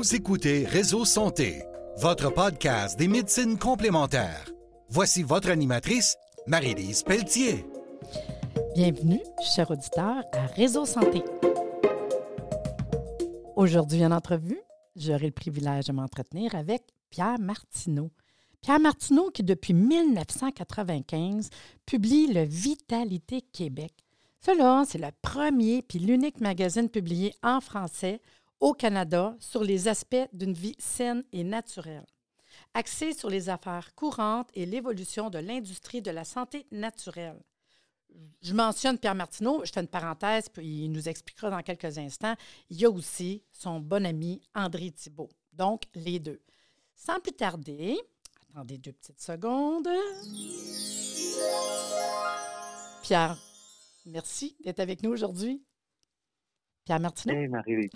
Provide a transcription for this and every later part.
Vous écoutez Réseau Santé, votre podcast des médecines complémentaires. Voici votre animatrice, Marie-Lise Pelletier. Bienvenue, chers auditeurs, à Réseau Santé. Aujourd'hui, en entrevue, j'aurai le privilège de m'entretenir avec Pierre Martineau. Pierre Martineau, qui depuis 1995 publie le Vitalité Québec. Cela, c'est le premier puis l'unique magazine publié en français au Canada sur les aspects d'une vie saine et naturelle, axé sur les affaires courantes et l'évolution de l'industrie de la santé naturelle. Je mentionne Pierre Martineau, je fais une parenthèse, puis il nous expliquera dans quelques instants. Il y a aussi son bon ami André Thibault. Donc, les deux. Sans plus tarder, attendez deux petites secondes. Pierre, merci d'être avec nous aujourd'hui. Pierre Martineau. Hey Marie.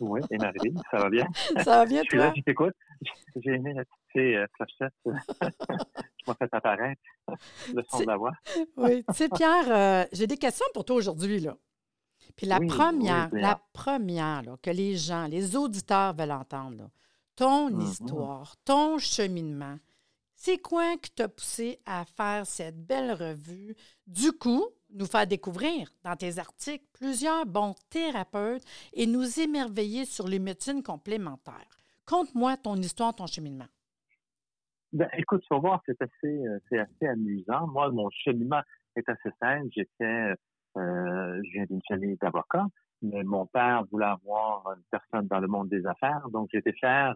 Oui, et Marie, ça va bien? Ça va bien, Je suis là, je t'écoute. J'ai aimé la petite euh, je m'ai fait apparaître le son de la voix. Oui, tu sais, Pierre, euh, j'ai des questions pour toi aujourd'hui, là. Puis la Oui, première, oui, la première là, que les gens, les auditeurs veulent entendre, là, ton Mhm. histoire, ton cheminement, c'est quoi qui t'a poussé à faire cette belle revue? Du coup, nous faire découvrir dans tes articles plusieurs bons thérapeutes et nous émerveiller sur les médecines complémentaires. Conte-moi ton histoire, ton cheminement. Ben, écoute, tu vas voir, c'est assez, euh, assez amusant. Moi, mon cheminement est assez simple. J'étais, euh, je viens d'une famille d'avocats, mais mon père voulait avoir une personne dans le monde des affaires, donc été faire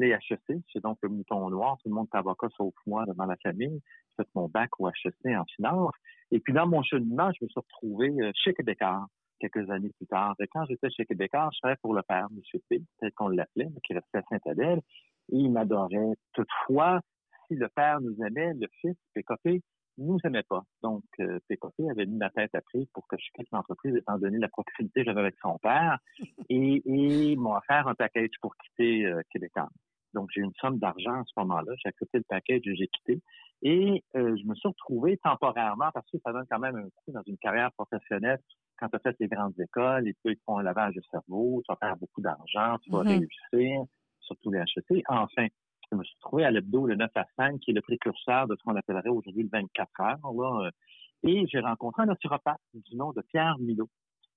les HEC. C'est donc le mouton noir. Tout le monde est avocat sauf moi dans la famille. J'ai fait mon bac au HEC en finance. Et puis dans mon cheminement, je me suis retrouvé euh, chez Québécois quelques années plus tard. Et quand j'étais chez Québécois, je travaillais pour le père, M. P, peut-être qu'on l'appelait, mais qui restait à Saint-Adèle. Et il m'adorait. Toutefois, si le père nous aimait, le fils, PKP, nous aimait pas. Donc, euh, PKP avait mis ma tête à prix pour que je quitte l'entreprise, étant donné la proximité que j'avais avec son père, et, et m'a offert un package pour quitter euh. Donc, j'ai une somme d'argent à ce moment-là. J'ai accepté le package et j'ai quitté. Et euh, je me suis retrouvé temporairement, parce que ça donne quand même un coup dans une carrière professionnelle, quand tu as fait les grandes écoles, et puis ils font un lavage de cerveau, tu vas faire beaucoup d'argent, tu vas Mhm. réussir, surtout les HEC. Enfin, je me suis trouvé à l'hebdo le 9 à 5, qui est le précurseur de ce qu'on appellerait aujourd'hui le 24 heures. Là, euh, et j'ai rencontré un naturopathe du nom de Pierre Milo.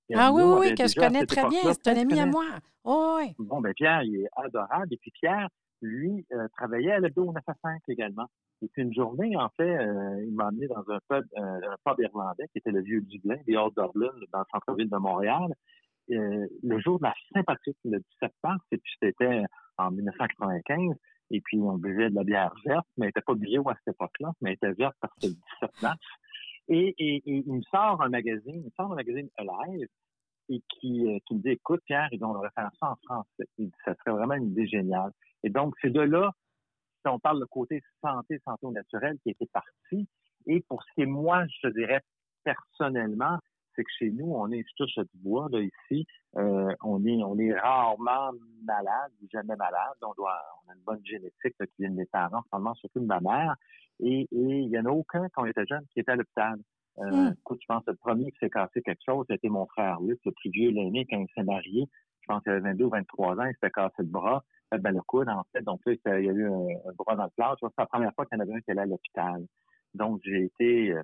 Pierre Ah oui, Milo oui, oui, que je connais très bien. C'est un ami à moi. Oh, oui. Bon, ben Pierre, il est adorable. Et puis Pierre, lui, euh, travaillait à l'hebdo 9 à 5 également. Et une journée, en fait, euh, il m'a amené dans un pub, euh, un pub irlandais qui était le Vieux Dublin, des Old Dublin, dans le centre-ville de Montréal. Euh, le jour de la Saint-Patrick, le 17 mars, et c'était en 1995. Et puis, on buvait de la bière verte, mais elle n'était pas bio à cette époque-là, mais elle était verte parce que le 17 mars. Et, il me sort un magazine, il me sort un magazine Alive, et qui, me dit, écoute, Pierre, ils on devrait faire ça en dit, ça serait vraiment une idée géniale. Et donc, c'est de là, on parle de côté santé, santé au naturel, qui était parti. Et pour ce qui est moi, je te dirais personnellement, c'est que chez nous, on est je touche du bois, là, ici, euh, on est on est rarement malade, ou jamais malade. On doit on a une bonne génétique là, qui vient de mes parents, surtout de ma mère. Et, il y en a aucun quand on était jeune qui était à l'hôpital. Euh, Hmm. Écoute, je pense que le premier qui s'est cassé quelque chose, c'était mon frère Luc, le plus vieux, l'aîné, quand il s'est marié. Je pense qu'il avait 22 ou 23 ans, il s'était cassé le bras, ben, le coude, en fait. Donc là, il y a eu un, un bras dans le plâtre. C'est la première fois qu'il y en avait un qui allait à l'hôpital. Donc, j'ai été euh,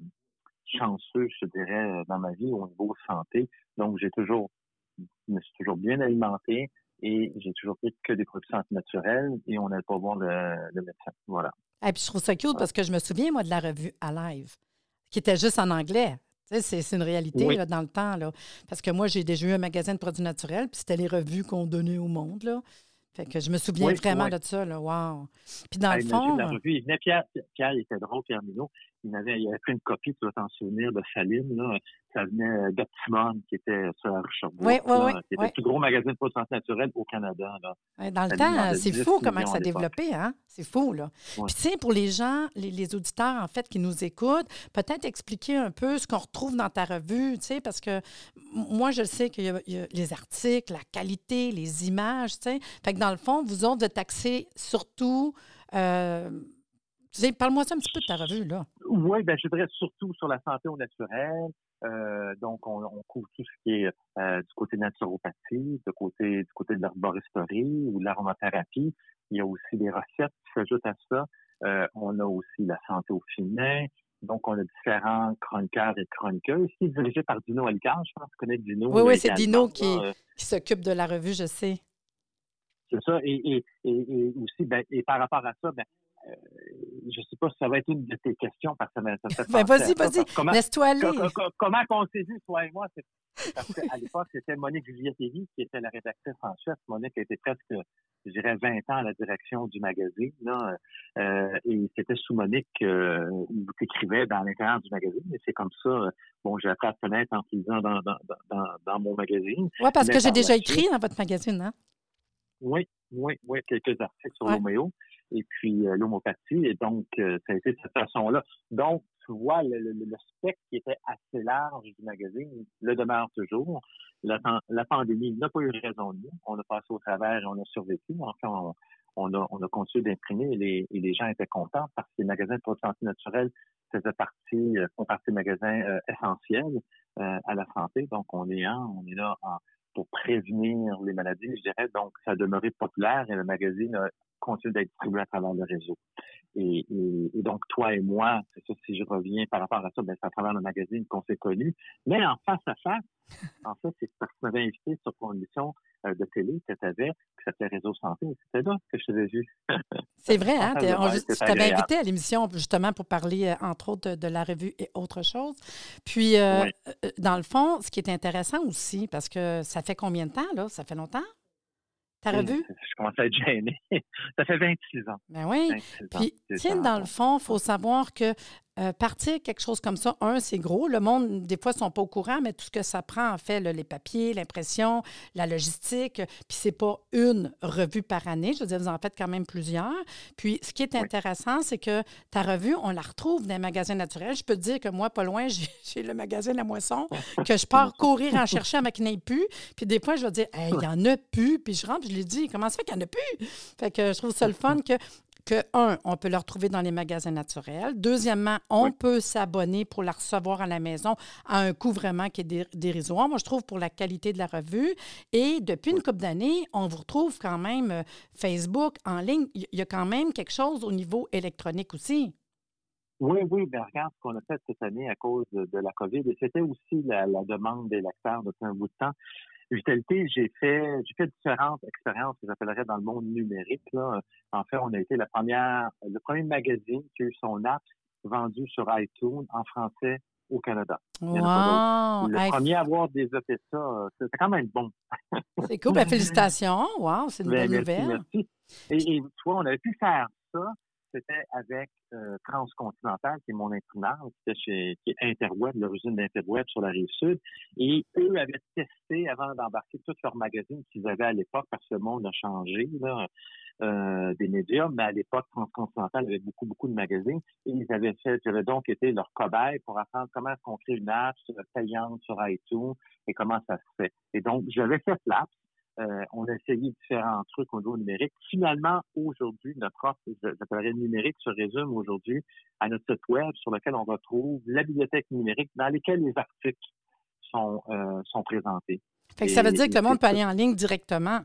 chanceux, je dirais, euh, dans ma vie au niveau santé. Donc, j'ai toujours, je me suis toujours bien alimenté et j'ai toujours pris que des produits santé naturels et on n'allait pas voir le, le médecin. Voilà. Et puis je trouve ça cute parce que je me souviens, moi, de la revue à live, qui était juste en anglais. C'est, c'est une réalité Oui. là, dans le temps. Là. Parce que moi, j'ai déjà eu un magasin de produits naturels, puis c'était les revues qu'on donnait au monde. Là. Fait que je me souviens Oui, vraiment oui. de ça. Là. Wow. Puis dans le fond, la revue, il venait Pierre, Pierre, il était drôle, Pierre Minot. Il avait, il avait pris une copie, tu dois t'en souvenir, de Saline, là. Ça venait euh, d'Optimum, qui était sur la rue Sherbrooke, Oui, oui, oui, qui était oui. le plus gros magasin de santé naturels au Canada, là. Dans le temps, c'est 10 fou comment ça a développé, hein? C'est fou, là. Puis, tu sais, pour les gens, les, les auditeurs, en fait, qui nous écoutent, peut-être expliquer un peu ce qu'on retrouve dans ta revue, tu sais, parce que moi, je sais qu'il y, a- il y a les articles, la qualité, les images, tu sais. Fait que dans le fond, vous autres, êtes axés surtout. euh, tu sais, parle-moi ça un petit peu de ta revue, là. Oui, ben, je dirais surtout sur la santé au naturel. Euh, donc, on, couvre tout ce qui est euh, du côté naturopathie, du côté, du côté de l'arboristerie ou de l'aromathérapie. Il y a aussi des recettes qui s'ajoutent à ça. Euh, on a aussi la santé au féminin. Donc, on a différents chroniqueurs et chroniqueuses qui est dirigé par Dino Elgar. Je pense que tu connais Dino. Oui, oui, c'est Dino qui, qui s'occupe de la revue, je sais. C'est ça. Et, aussi, ben, et par rapport à ça, ben, je ne sais pas si ça va être une de tes questions parce que ça, fait ben, Vas-y, vas-y, laisse-toi aller. comment on s'est vu, toi et moi? Parce qu'à l'époque, c'était Monique Juliette-Lévy qui était la rédactrice en chef. Monique était presque, je dirais, 20 ans à la direction du magazine. Là, euh, et c'était sous Monique euh, où tu écrivais dans l'intérieur du magazine. Et c'est comme ça, bon, j'ai appris à connaître en lisant dans, dans, dans, dans, mon magazine. Oui, parce que j'ai déjà écrit dans votre magazine, hein? Oui, oui, oui, quelques articles sur l'homéo et puis euh, l'homopathie. Et donc, euh, ça a été de cette façon-là. Donc, tu vois, le, le, spectre qui était assez large du magazine le demeure toujours. La, pandémie n'a pas eu raison de nous. On a passé au travers on a survécu. Enfin, on, a, on a continué d'imprimer et les, et les gens étaient contents parce que les magasins de santé naturelle faisaient partie, euh, font partie des magasins essentiels à la santé. Donc, on est, on est là pour prévenir les maladies, je dirais. Donc, ça a demeuré populaire et le magazine a continue d'être distribué à travers le réseau. Et, donc, toi et moi, c'est ça, si je reviens par rapport à ça, ben, c'est à travers le magazine qu'on s'est connus. Mais en face à face, en fait, c'est parce que tu m'avais invité sur ton émission euh, de télé que tu avais, qui s'appelait Réseau Santé. C'était là que je t'avais vu. c'est vrai, hein? tu t'avais invité à l'émission justement pour parler, euh, entre autres, de, la revue et autre chose. Puis, euh, dans le fond, ce qui est intéressant aussi, parce que ça fait combien de temps, là? Ça fait longtemps? T'as revu? Je commence à être gêné. ça fait 26 ans. Ben oui. Puis, tiens, dans le fond, il faut savoir que euh, partir quelque chose comme ça, un, c'est gros. Le monde, des fois, ne sont pas au courant, mais tout ce que ça prend, en fait, les papiers, l'impression, la logistique, puis c'est pas une revue par année. Je veux dire, vous en faites quand même plusieurs. Puis, ce qui est intéressant, c'est que ta revue, on la retrouve dans les magasins naturels. Je peux te dire que moi, pas loin, j'ai le magasin La Moisson, que je pars courir en chercher avec qu'il n'y plus. Puis des fois, je vais dire, il y en a plus. Puis je rentre, je lui dis, comment ça fait qu'il n'y en a plus? Fait que je trouve ça le fun que que, un, on peut le retrouver dans les magasins naturels. Deuxièmement, on peut s'abonner pour la recevoir à la maison à un coût vraiment qui est dérisoire. Moi, je trouve pour la qualité de la revue. Et depuis une couple d'années, on vous retrouve quand même euh, Facebook en ligne. Il y a quand même quelque chose au niveau électronique aussi. Oui, oui, bien regarde ce qu'on a fait cette année à cause de, la COVID. Et c'était aussi la, la demande des lecteurs depuis un bout de temps. Vitalité, j'ai fait, j'ai fait différentes expériences que j'appellerais dans le monde numérique. Là. En fait, on a été la première, le premier magazine qui a eu son app vendu sur iTunes en français au Canada. Wow. Le premier à avoir développé ça, c'était quand même bon. c'est cool. Ben, félicitations. Wow, c'est une ben, bonne nouvelle. Merci. Et, et, tu vois, on avait pu faire ça c'était avec euh, Transcontinental, qui est mon imprimeur, qui, chez, est Interweb, l'origine d'Interweb sur la rive sud. Et eux avaient testé, avant d'embarquer tous leurs magazines qu'ils avaient à l'époque, parce que le monde a changé, euh, des médias, mais à l'époque, Transcontinental avait beaucoup, beaucoup de magazines. Et ils avaient fait, j'avais donc été leur cobaye pour apprendre comment est-ce qu'on crée une app payante sur iTunes et comment ça se fait. Et donc, j'avais fait l'app euh, on a essayé différents trucs au niveau numérique. Finalement, aujourd'hui, notre offre, j'appellerais numérique, se résume aujourd'hui à notre site web sur lequel on retrouve la bibliothèque numérique dans laquelle les articles sont, euh, sont présentés. ça veut dire que le monde peut aller en ligne directement?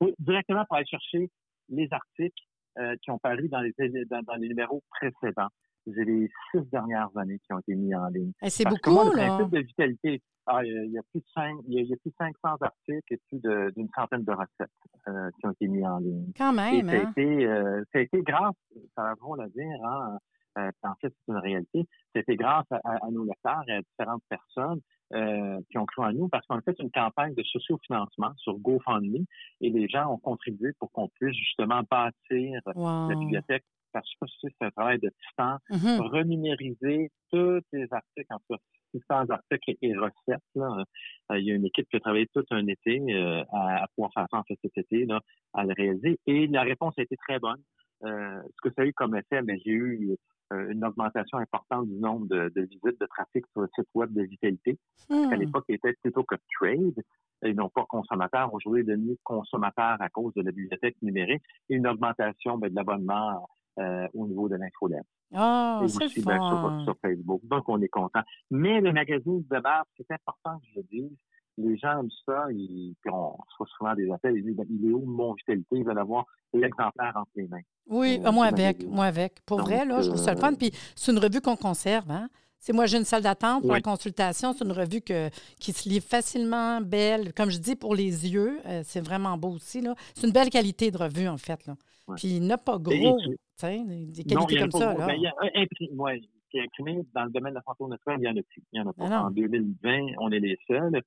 Oui, directement pour aller chercher les articles euh, qui ont paru dans les, dans les numéros précédents j'ai les six dernières années qui ont été mis en ligne. Eh, c'est beaucoup, le principe de vitalité, ah, il, y a, plus de cinq, il, y a, plus de 500 articles et plus d'une centaine de recettes euh, qui ont été mis en ligne. Quand même, ça, a hein? été, euh, ça a été grâce, ça a drôle à dire, hein, euh, en fait, c'est une réalité. C'était grâce à, nos lecteurs et à différentes personnes euh, qui ont cru en nous parce qu'on a fait une campagne de sociofinancement sur GoFundMe et les gens ont contribué pour qu'on puisse justement bâtir la bibliothèque que c'est un travail de temps, mm-hmm. renumériser tous les articles, en fait, 600 articles et recettes. Là. Euh, il y a une équipe qui a travaillé tout un été euh, à, pouvoir faire ça en fait cet été, là, à le réaliser. Et la réponse a été très bonne. Euh, ce que ça a eu comme effet, mais j'ai eu une augmentation importante du nombre de, visites de trafic sur le site web de Vitalité. Mm. À l'époque, il était plutôt que trade et non pas consommateur. Aujourd'hui, il est devenu consommateur à cause de la bibliothèque numérique et une augmentation ben, de l'abonnement euh, au niveau de l'infolettre. Ah, et c'est ben, sur, fun. sur Facebook. Donc, on est content. Mais le magazine de base, c'est important que je le dise. Les gens aiment ça, ils, puis on reçoit souvent des appels, ils disent, il est où mon vitalité? Ils veulent avoir l'exemplaire entre les mains. Oui, Euh, moi avec, magazine. moi avec. Pour Donc, vrai, là, je trouve ça le fun. euh, Puis c'est une revue qu'on conserve, hein? C'est moi, j'ai une salle d'attente pour Oui. la consultation. C'est une revue que, qui se lit facilement, belle. Comme je dis, pour les yeux, euh, c'est vraiment beau aussi. C'est une belle qualité de revue, en fait. Là. Ouais. Puis il n'a pas gros, tu sais, des Non, qualités a comme pas ça. beaucoup. Là. Ben, il y a un imprimé, ouais, qui est imprimé dans le domaine de la santé au naturel, il y en a plus. Il y en a pas. Non. En 2020, on est les seuls.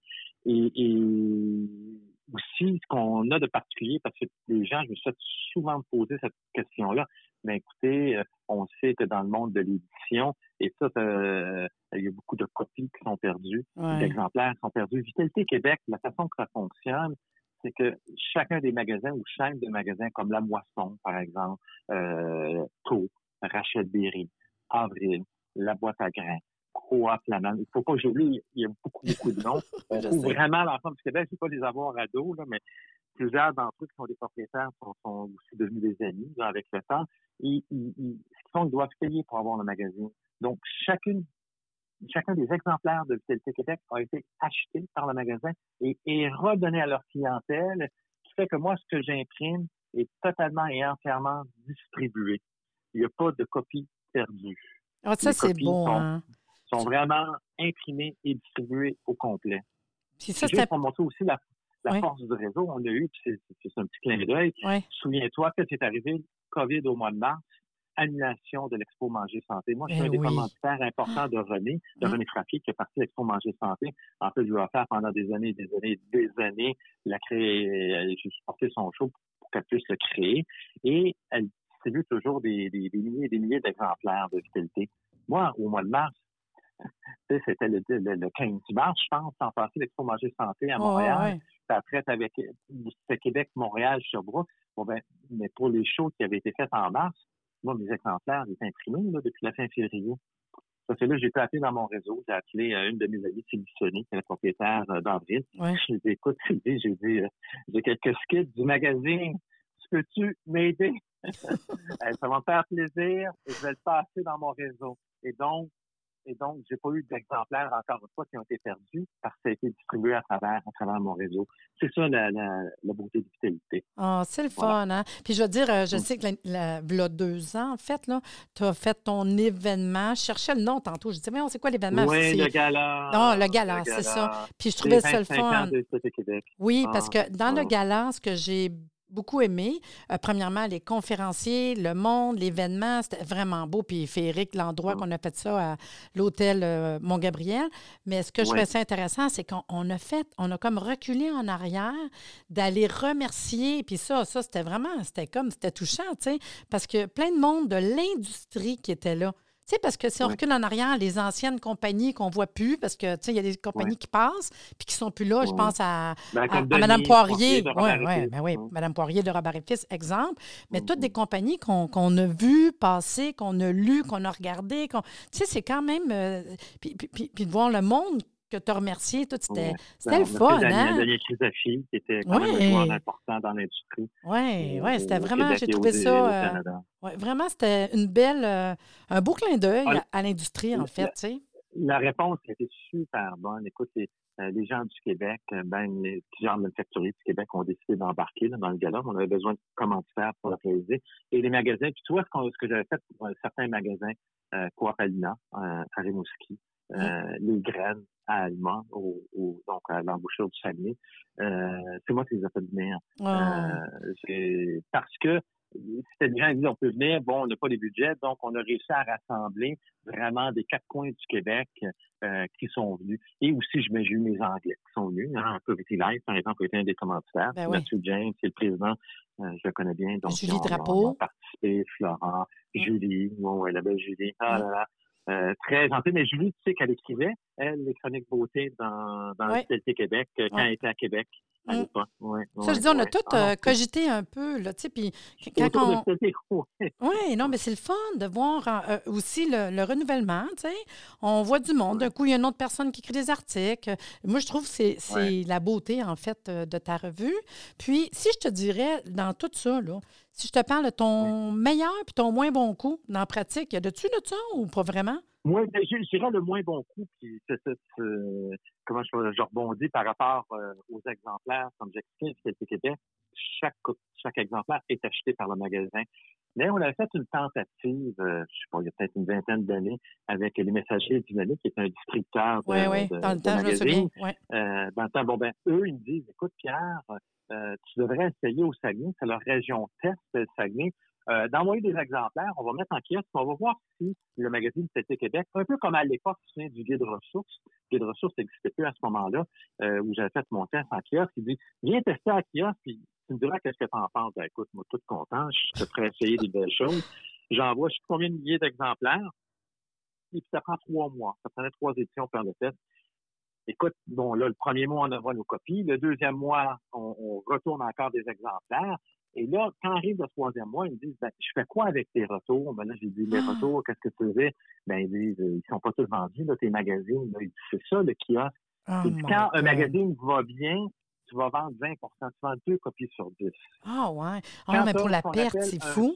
Et, et aussi, ce qu'on a de particulier, parce que les gens, je me suis souvent poser cette question-là. Mais écoutez, euh, on sait que dans le monde de l'édition, et ça, euh, il y a beaucoup de copies qui sont perdues, Ouais. d'exemplaires qui sont perdus. Vitalité Québec, la façon que ça fonctionne, c'est que chacun des magasins ou chaîne de magasins comme La Moisson, par exemple, euh, Co, Rachel Berry, Avril, La Boîte à grains, Coop Flamand. Il faut pas que j'oublie, il y a beaucoup, beaucoup de noms. On trouve vraiment l'ensemble du Québec. Ne pas les avoir à dos, là, mais plusieurs d'entre eux qui sont des propriétaires sont, sont aussi devenus des amis là, avec le temps. Et, ils- ils- ce qu'ils font, ils doivent payer pour avoir le magazine. Donc, chacune chacun des exemplaires de Vitalité Québec a été acheté par le magasin et, et redonné à leur clientèle, qui fait que moi, ce que j'imprime est totalement et entièrement distribué. Il n'y a pas de copie perdue. Ah, ça, c'est beau. sont- Hein? Sont vraiment imprimés et distribués au complet. Puis ça, C'est juste c'est. pour montrer aussi la, la Oui. force du réseau. On a eu, c'est c'est un petit clin d'œil. Souviens-toi que c'est arrivé COVID au mois de mars, annulation de l'Expo Manger Santé. Moi, je suis Eh un des oui. commanditaires importants de René, de Hum. René Frappier, qui est parti de l'Expo Manger Santé. En fait, je lui ai offert pendant des années, des années, des années. Il a créé, euh, j'ai supporté son show pour qu'elle puisse le créer. Et elle distribue toujours des, des, des milliers et des milliers d'exemplaires de vitalité. Moi, au mois de mars, c'était le, le, le 15 mars, je pense, en passé l'Expo Manger Santé à Montréal. ouais. Puis après, avec c'était Québec, Montréal, Sherbrooke. Bon, ben, mais pour les shows qui avaient été faits en mars, moi, mes exemplaires étaient imprimés là, depuis la fin février. Ça fait là, j'ai pu appeler dans mon réseau. J'ai appelé euh, une de mes amies, Sylvie Sonny, qui est la propriétaire euh, d'Avril. Ouais. J'ai dit, écoute, Sylvie, j'ai dit, euh, j'ai quelques skits du magazine. Peux-tu m'aider? Ça va me faire plaisir et je vais le passer dans mon réseau. Et donc, et donc, j'ai pas eu d'exemplaires encore une fois qui ont été perdus parce que ça a été distribué à travers, à travers mon réseau. C'est ça la, la, la beauté de vitalité. Ah, c'est le Voilà. fun, hein? Puis je veux dire, euh, je Mm. sais que la, v'là deux ans, en fait, là, tu as fait ton événement. Je cherchais le nom tantôt. Je disais, mais on sait quoi l'événement? Oui, le gala. Non, le gala, c'est ça. Puis je trouvais ça le 25 ans fun. de Vitalité Québec. Oui, Ah, parce que dans le ah. gala, ce que j'ai beaucoup aimé, euh, premièrement, les conférenciers, le monde, l'événement, c'était vraiment beau. Puis féerique, l'endroit Ah. qu'on a fait ça à l'hôtel euh, Mont-Gabriel. Mais ce que je trouvais ça intéressant, c'est qu'on on a fait, on a comme reculé en arrière, d'aller remercier. Puis ça, ça, c'était vraiment, c'était comme, c'était touchant, tu sais, parce que plein de monde de l'industrie qui était là. Tu sais, parce que si on Ouais. recule en arrière, les anciennes compagnies qu'on voit plus, parce que, tu sais, il y a des compagnies Ouais. qui passent, puis qui sont plus là. Je pense à, Ben, à, à Mme Poirier. Fils. ben oui. Mme Poirier de Robert et Fils, exemple. Mais toutes des compagnies qu'on a vues passer, qu'on a lues, qu'on a regardées. qu'on- Tu sais, c'est quand même. euh, puis, puis- puis- puis de voir le monde que tu as remercié, tout, c'était Ouais. c'était Ben, le a fun, hein? Daniel Crisafi, qui était quand même Ouais. un joueur important dans l'industrie. Oui, euh, oui, c'était vraiment, j'ai trouvé ça. euh, ouais, vraiment, c'était une belle. euh, un beau clin d'œil Ah, à, à l'industrie, en la- fait, tu sais. La réponse été super bonne. Écoute, les, les gens du Québec, ben, les plusieurs manufacturiers du Québec ont décidé d'embarquer dans le gala. On avait besoin de commanditaires pour la réaliser. Et les magasins, puis tu vois ce, que j'avais fait pour certains magasins, euh, Coop Alina, à Rimouski, les graines à Alma, au, au- donc à l'embouchure du Saguenay. Euh, c'est moi qui les ai fait venir. Ah, Euh, c'est parce que c'était des gens qui on peut venir, bon, on n'a pas les budgets, donc on a réussi à rassembler vraiment des quatre coins du Québec euh, qui sont venus. Et aussi, je- eu mes Anglais qui sont venus. Hein, Poverty Life, par exemple, a été un des commanditaires. Ben oui. Mathieu James, c'est le président, euh, je le connais bien. Donc, Julie ont- Drapeau. participé, Florent, Mm. Julie, ouais, ouais, la belle Julie. Ah Mm. là là. Euh, très gentille, mais Julie, tu sais qu'elle écrivait, elle, les chroniques beauté dans, dans Ouais. le Vitalité Québec, euh, quand Ouais. elle était à Québec à Mm. l'époque. Ouais, Ça, je dis, on a tout Ah euh, cogité un peu, là, tu sais, puis quand on... Oui, non, mais c'est le fun de voir aussi le, le renouvellement, tu sais. On voit du monde. D'un coup, il y a une autre personne qui écrit des articles. Moi, je trouve que c'est c'est la beauté, en fait, de ta revue. Puis, si je te dirais, dans tout ça, là, Si je te parle de ton meilleur puis ton moins bon coup dans la pratique, y a de-tu de ça ou pas vraiment? Moi, ben, je, dirais le moins bon coup, puis c'est, comment je, je, rebondis par rapport euh, aux exemplaires, comme j'explique, c'était Québec, chaque, chaque exemplaire est acheté par le magasin. Mais on avait fait une tentative, euh, je sais pas, il y a peut-être une vingtaine d'années, avec les messagers dynamiques, qui est un distributeur de, oui, oui. dans le temps, magazine. Euh, dans le temps, bon ben, eux, ils me disent, écoute, Pierre, euh, tu devrais essayer au Saguenay, c'est leur région test, le Saguenay, euh, d'envoyer des exemplaires, on va mettre en kiosque, on va voir si le magazine C'était Québec, un peu comme à l'époque du guide ressources, le guide ressources n'existait plus à ce moment-là, euh, où j'avais fait mon test en kiosque, il dit, viens tester en kiosque, puis tu me diras qu'est-ce que tu en penses. Ben, écoute, moi, tout content, je te ferai essayer des belles choses. J'envoie, je sais combien de milliers d'exemplaires, et puis ça prend trois mois. Ça prenait trois éditions pour faire le test. Écoute, bon, là, le premier mois, on envoie nos copies. Le deuxième mois, on, retourne encore des exemplaires. Et là, quand arrive le troisième mois, ils me disent, ben, je fais quoi avec tes retours? Ben là, j'ai dit, les ah! retours, qu'est-ce que tu fais? Ben, ils disent, ils sont pas tous vendus, là, tes magazines. c'est ça, le kiosque. Oh quand un magazine va bien, tu vas vendre 20% Tu vends deux copies sur 10. Ah, ouais. Ah, mais pour la perte, c'est fou.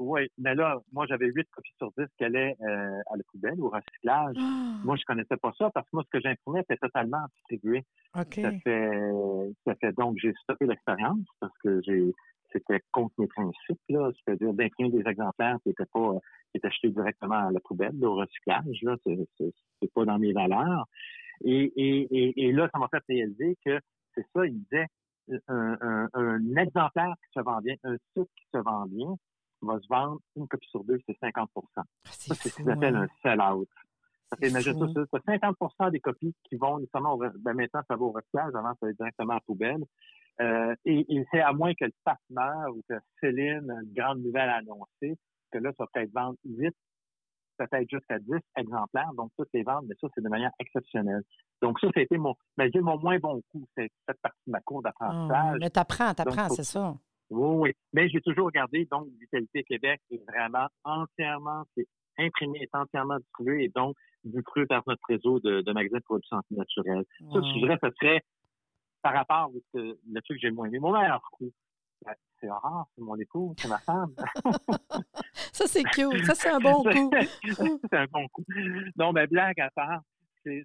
Oui, mais là, moi, j'avais huit copies sur dix qui allaient euh, à la poubelle, au recyclage. Ah! Moi, je connaissais pas ça parce que moi, ce que j'imprimais était totalement distribué. OK. Ça fait, ça fait donc, j'ai stoppé l'expérience parce que j'ai, c'était contre mes principes, là. C'est-à-dire d'imprimer des exemplaires qui étaient pas, qui étaient achetés directement à la poubelle, au recyclage, là. C'est pas dans mes valeurs. Et, et, et, et là, ça m'a fait réaliser que c'est ça, il disait, un, un, un, exemplaire qui se vend bien, un site qui se vend bien, va se vendre une copie sur deux, c'est 50 ah, Ça, c'est ce qu'ils appellent hein. un sell-out. Ça fait, imagine ça, c'est 50% des copies qui vont nécessairement au, ben maintenant, ça va au recyclage, avant, ça va directement à la poubelle. Euh, et, et c'est à moins que le pape meure ou que Céline, une grande nouvelle annoncée, que là, ça va peut-être vendre 8, peut-être jusqu'à 10 exemplaires. Donc, toutes les ventes, mais ça, c'est de manière exceptionnelle. Donc, ça, c'était mon, mais mon moins bon coup. C'est cette partie de ma cour ah, d'apprentissage. mais t'apprends, t'apprends, c'est ça. Oui, oui. Mais j'ai toujours regardé, donc, Vitalité Québec est vraiment entièrement, c'est imprimé, est entièrement distribué et donc distribué par notre réseau de, de magasins de production naturelle. Ça, je dirais, ce serait par rapport au le truc que j'ai le moins aimé. Mon meilleur coup, ben, c'est Aurore, c'est mon époux, c'est ma femme. ça, c'est cute. Ça, c'est un bon coup. c'est un bon coup. Non, mais blague à part, c'est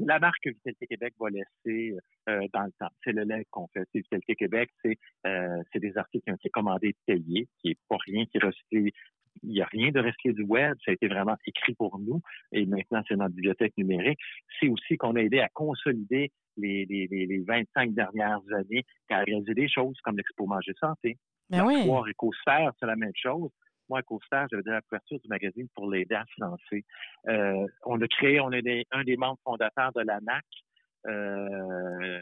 la marque que Vitalité Québec va laisser euh, dans le temps. C'est le lait qu'on fait. Vitalité Québec, euh, c'est des articles qui ont été commandés, payés, qui est pas rien qui est recyclé. Il n'y a rien de recyclé du web. Ça a été vraiment écrit pour nous. Et maintenant, c'est notre bibliothèque numérique. C'est aussi qu'on a aidé à consolider les, les, les, 25 dernières années, à réaliser des choses comme l'Expo Manger Santé. Ben oui. Écosphère, c'est la même chose. Moi, à Costa, j'avais donné la couverture du magazine pour l'aider à se lancer. Euh, on a créé, on est un des membres fondateurs de l'ANAC. Euh,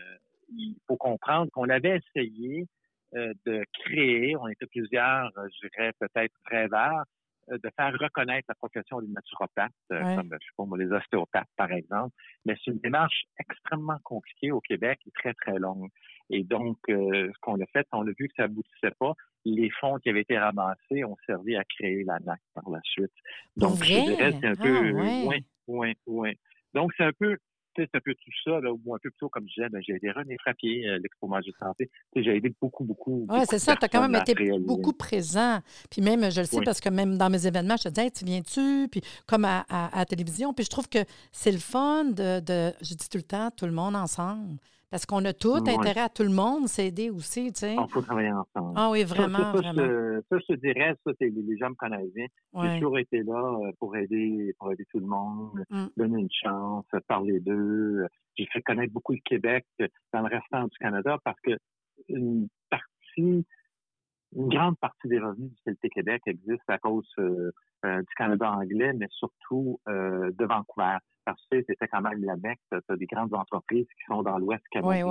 il faut comprendre qu'on avait essayé de créer, on était plusieurs, je dirais peut-être rêveurs, de faire reconnaître la profession des naturopathes, comme je sais pas les ostéopathes par exemple. Mais c'est une démarche extrêmement compliquée au Québec et très très longue. Et donc, ce qu'on a fait, on a vu que ça aboutissait pas les fonds qui avaient été ramassés ont servi à créer la NAC par la suite. Donc, je dirais, c'est un peu, ah, oui, oui, oui. Donc, c'est un peu, c'est un peu tout ça, là, ou un peu plutôt comme je disais, ben, j'ai aidé René Frappier, euh, l'expo de santé. J'ai aidé beaucoup, beaucoup. Oui, c'est ça, tu as quand même été beaucoup présent. Puis même, je le sais parce que même dans mes événements, je te disais, tu viens-tu? Puis comme à, à, la télévision. Puis je trouve que c'est le fun de, de, je dis tout le temps, tout le monde ensemble. Parce qu'on a tout intérêt à tout le monde s'aider aussi, tu sais. Il faut travailler ensemble. Ah oui, vraiment, ça, ça, vraiment. Ça, je te dirais, ça, les, les gens me connaissent bien. J'ai toujours été là euh, pour aider, pour aider tout le monde, mm. donner une chance, parler d'eux. J'ai fait connaître beaucoup le Québec dans le restant du Canada parce que une partie, une grande partie des revenus du CLT Québec existe à cause euh, euh, du Canada anglais, mais surtout de Vancouver parce que c'était quand même la mecque. Tu des grandes entreprises qui sont dans l'Ouest canadien,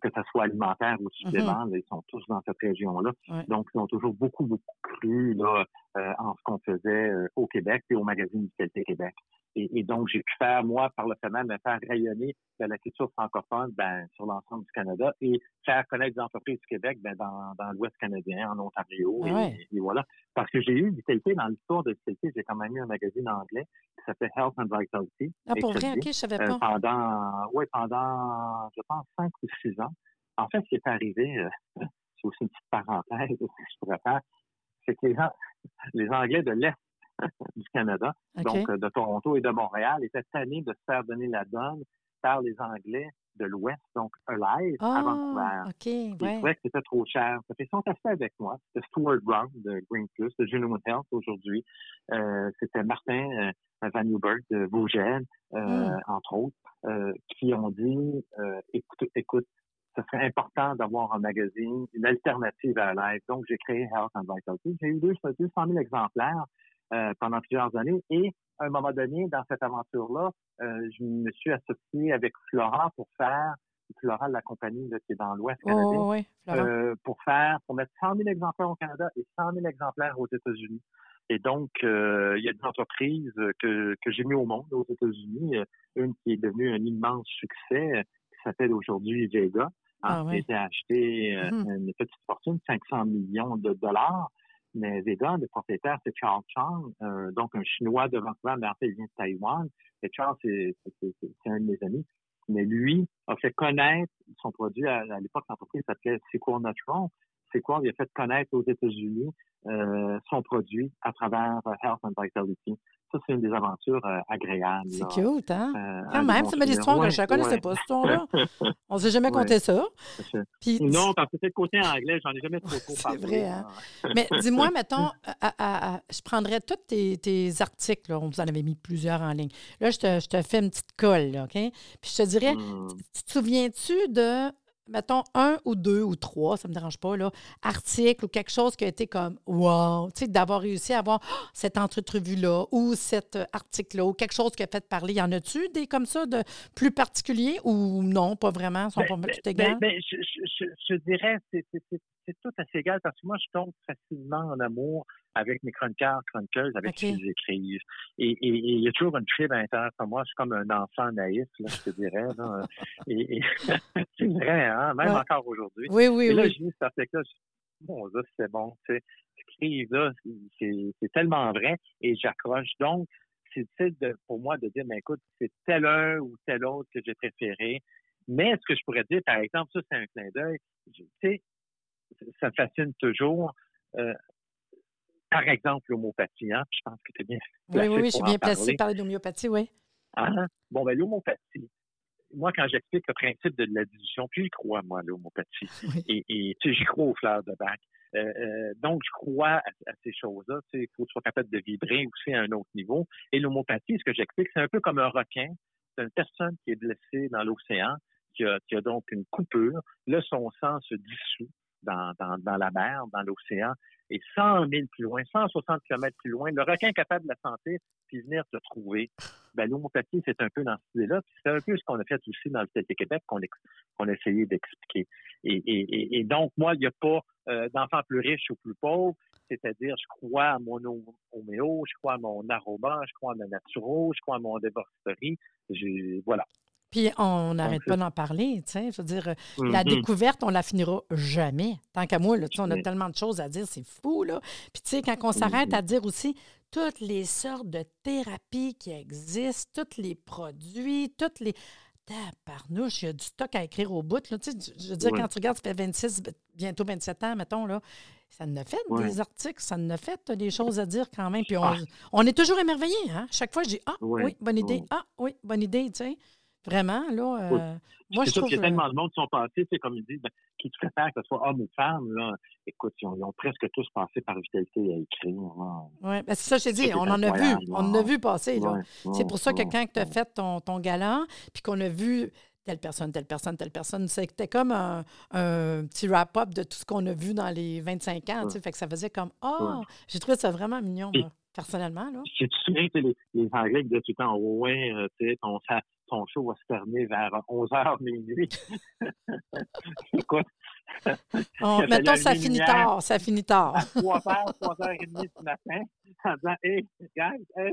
que ce soit alimentaire ou mm-hmm. supplément, ils sont tous dans cette région-là. Donc, ils ont toujours beaucoup, beaucoup cru là, euh, en ce qu'on faisait euh, au Québec et au magazine du Qualité Québec. Et, donc, j'ai pu faire, moi, par le fait même, faire rayonner la culture francophone ben, sur l'ensemble du Canada et faire connaître des entreprises du Québec ben, dans, dans l'Ouest canadien, en Ontario. Et, voilà. Parce que j'ai eu vitalité dans l'histoire de vitalité. J'ai quand même eu un magazine anglais qui s'appelle Health and Vitality. Ah, pour vrai? OK, je savais euh, pas. pendant, oui, pendant, je pense, cinq ou six ans. En fait, ce qui est arrivé, c'est aussi une petite parenthèse que je pourrais faire, c'est que les, les Anglais de l'Est du Canada, donc de Toronto et de Montréal, étaient tannés de se faire donner la donne par les Anglais de l'Ouest, donc Alive, ah, à Vancouver. OK, Ils ouais. trouvaient que c'était trop cher. Ça fait, ils sont restés avec moi. C'était Stuart Brown de Green Plus, de Genuine Health aujourd'hui. Euh, c'était Martin euh, Van Newberg de Vogel, euh, Mm. entre autres, euh, qui ont dit, euh, écoute, écoute, ce serait important d'avoir un magazine, une alternative à Live. Donc, j'ai créé Health and Vitality. J'ai eu 200 000 exemplaires euh, pendant plusieurs années et à un moment donné, dans cette aventure-là, euh, je me suis associé avec Flora pour faire, Flora, la compagnie là, qui est dans l'Ouest canadien, Oh, oui, euh, pour faire, pour mettre 100 000 exemplaires au Canada et 100 000 exemplaires aux États-Unis. Et donc, euh, il y a des entreprises que, que j'ai mis au monde aux États-Unis, euh, une qui est devenue un immense succès, s'appelle aujourd'hui Vega, Ah ouais. a acheté euh, Mhm. une petite fortune, 500 millions de dollars. Mais Vega, le propriétaire, c'est Charles Chang, euh, donc un Chinois de Vancouver, mais en fait, il vient de Taïwan. Et Charles, c'est un de mes amis. Mais lui a fait connaître son produit à, à l'époque, l'entreprise s'appelait Sequel Natural. Sequel, il a fait connaître aux États-Unis euh, son produit à travers Health and Vitality. Ça, c'est une des aventures euh, agréables. C'est cute, hein? Euh, Quand même, c'est une belle histoire que je ne connaissais ouais. pas, cette histoire-là. On ne s'est jamais compté ça. Puis, Non, parce que c'est le côté anglais, j'en ai jamais trop trop C'est parlé. vrai, hein? Mais dis-moi, mettons, à- à- à- je prendrais tous tes, tes articles, là, on vous en avait mis plusieurs en ligne. Là, je te, je te fais une petite colle, là, OK? Puis je te dirais, Hmm. tu te souviens-tu de, mettons, un ou deux ou trois, ça ne me dérange pas, là, articles ou quelque chose qui a été comme wow, tu sais, d'avoir réussi à avoir oh, cette entrevue-là ou cet euh, article-là ou quelque chose qui a fait parler. Y en a-tu des comme ça de plus particuliers ou non, pas vraiment, sont pas tout Ben, égales? ben, je, je, je, je dirais c'est c'est- tout assez égal parce que moi, je tombe facilement en amour avec mes chroniqueurs, chroniqueuses, avec OK. qui ils écrivent. Et, il y a toujours une fibre l'intérieur de moi. Je suis comme un enfant naïf, là, je te dirais. Là. Et, et c'est vrai, hein, même Ouais. encore aujourd'hui. oui, oui, et là, oui. je lis cet article-là, je dis, bon, là, c'est bon, tu sais, là, c'est tellement vrai, et j'accroche. Donc, c'est difficile pour moi de dire, mais écoute, c'est tel un ou tel autre que j'ai préféré. Mais ce que je pourrais dire, par exemple, ça, c'est un clin d'œil, tu sais, ça me fascine toujours. euh, par exemple, l'homopathie, hein, je pense que tu es bien Oui, placé oui, oui, je suis bien de parler d'homéopathie, oui. Hein? Bon, ben, l'homopathie. Moi, quand j'explique le principe de la dilution, puis j'y crois, moi, l'homopathie. Oui. Et, et tu sais, j'y crois aux fleurs de bac. Euh, euh, donc, je crois à, à ces choses-là. Tu sais, il faut que tu sois capable de vibrer aussi à un autre niveau. Et l'homopathie, ce que j'explique, c'est un peu comme un requin. C'est une personne qui est blessée dans l'océan, qui a, qui a donc une coupure. Là, son sang se dissout dans, dans, dans la mer, dans l'océan. Et 100 000 plus loin, 160 km plus loin, le requin capable de la sentir puis venir te trouver. Ben, l'homopathie, c'est un peu dans cette idée-là. C'est un peu ce qu'on a fait aussi dans le TT Québec qu'on a essayé d'expliquer. Et, et, et, donc, moi, il n'y a pas euh, plus riches ou plus pauvres. C'est-à-dire, je crois à mon hom- homéo, je crois à mon aroma, je crois à ma naturo, je crois à mon déborsterie. J'ai- Voilà. Puis on n'arrête pas d'en parler, tu sais. Je veux dire, euh, la Mhm. découverte, on la finira jamais. Tant qu'à moi, là, on a Oui. tellement de choses à dire, c'est fou, là. Puis tu sais, quand on s'arrête à dire aussi toutes les sortes de thérapies qui existent, tous les produits, toutes les... Tabarnouche, il y a du stock à écrire au bout. Là. Tu sais, je veux dire, quand tu regardes, ça fait 26, bientôt 27 ans, mettons, là, ça a fait des articles, ça a fait euh, des choses à dire quand même. Puis on, Ah. on est toujours émerveillé. Hein? Chaque fois, je dis Ah, Oui, oui, bonne idée. oui. Ah, oui, bonne idée. Tu sais. Vraiment, là, Oui. euh, moi, je sûr trouve. qu'il y a tellement de monde qui sont passés, c'est comme ils disent, ben, qui tu préfères que ce soit homme ou femme, là. Écoute, ils ont, ils ont presque tous passé par vitalité à écrire. Ouais, ben, c'est ça, je t'ai dit, on en a vu, on en a vu passer. là. Ouais, C'est ouais, pour ça que ouais, quand tu as ouais. fait ton, ton galant, puis qu'on a vu telle personne, telle personne, telle personne, c'était comme un, un petit wrap-up de tout ce qu'on a vu dans les 25 ans. tu sais. Fait que ça faisait comme Ah, Ouais. j'ai trouvé ça vraiment mignon, Et- personnellement. Là. Si tu te souviens, les, les Anglais disaient tout le temps, oh, ouais, euh, tu sais, ton, ça- ton show va se terminer vers 11h minuit. Écoute, fallu mettons, ça finit tard, ça finit tard. à 3h, 3h30 du matin, en disant, hey, guys, hey,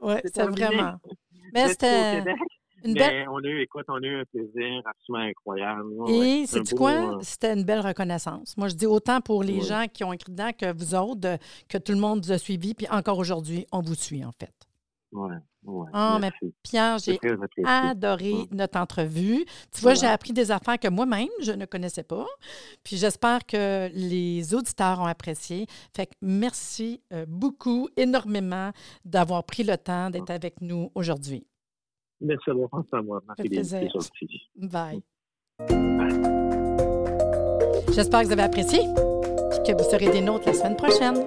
Oui, C'est vraiment. Mais c'était une Mais belle. on a eu, écoute, on a eu un plaisir absolument incroyable. Ouais, Et c'est quoi? euh, C'était une belle reconnaissance. Moi, je dis autant pour les Oui. gens qui ont écrit dedans que vous autres, de- que tout le monde vous a suivi. Puis encore aujourd'hui, on vous suit, en fait. Ouais, ouais, Ah, mais merci. Pierre, j'ai adoré notre entrevue. Tu vois, j'ai appris des affaires que moi-même, je ne connaissais pas. Puis j'espère que les auditeurs ont apprécié. Fait que merci euh, beaucoup, énormément, d'avoir pris le temps d'être avec nous aujourd'hui. Merci à vous, à moi, c'est gentil. Bye. J'espère que vous avez apprécié et que vous serez des nôtres la semaine prochaine.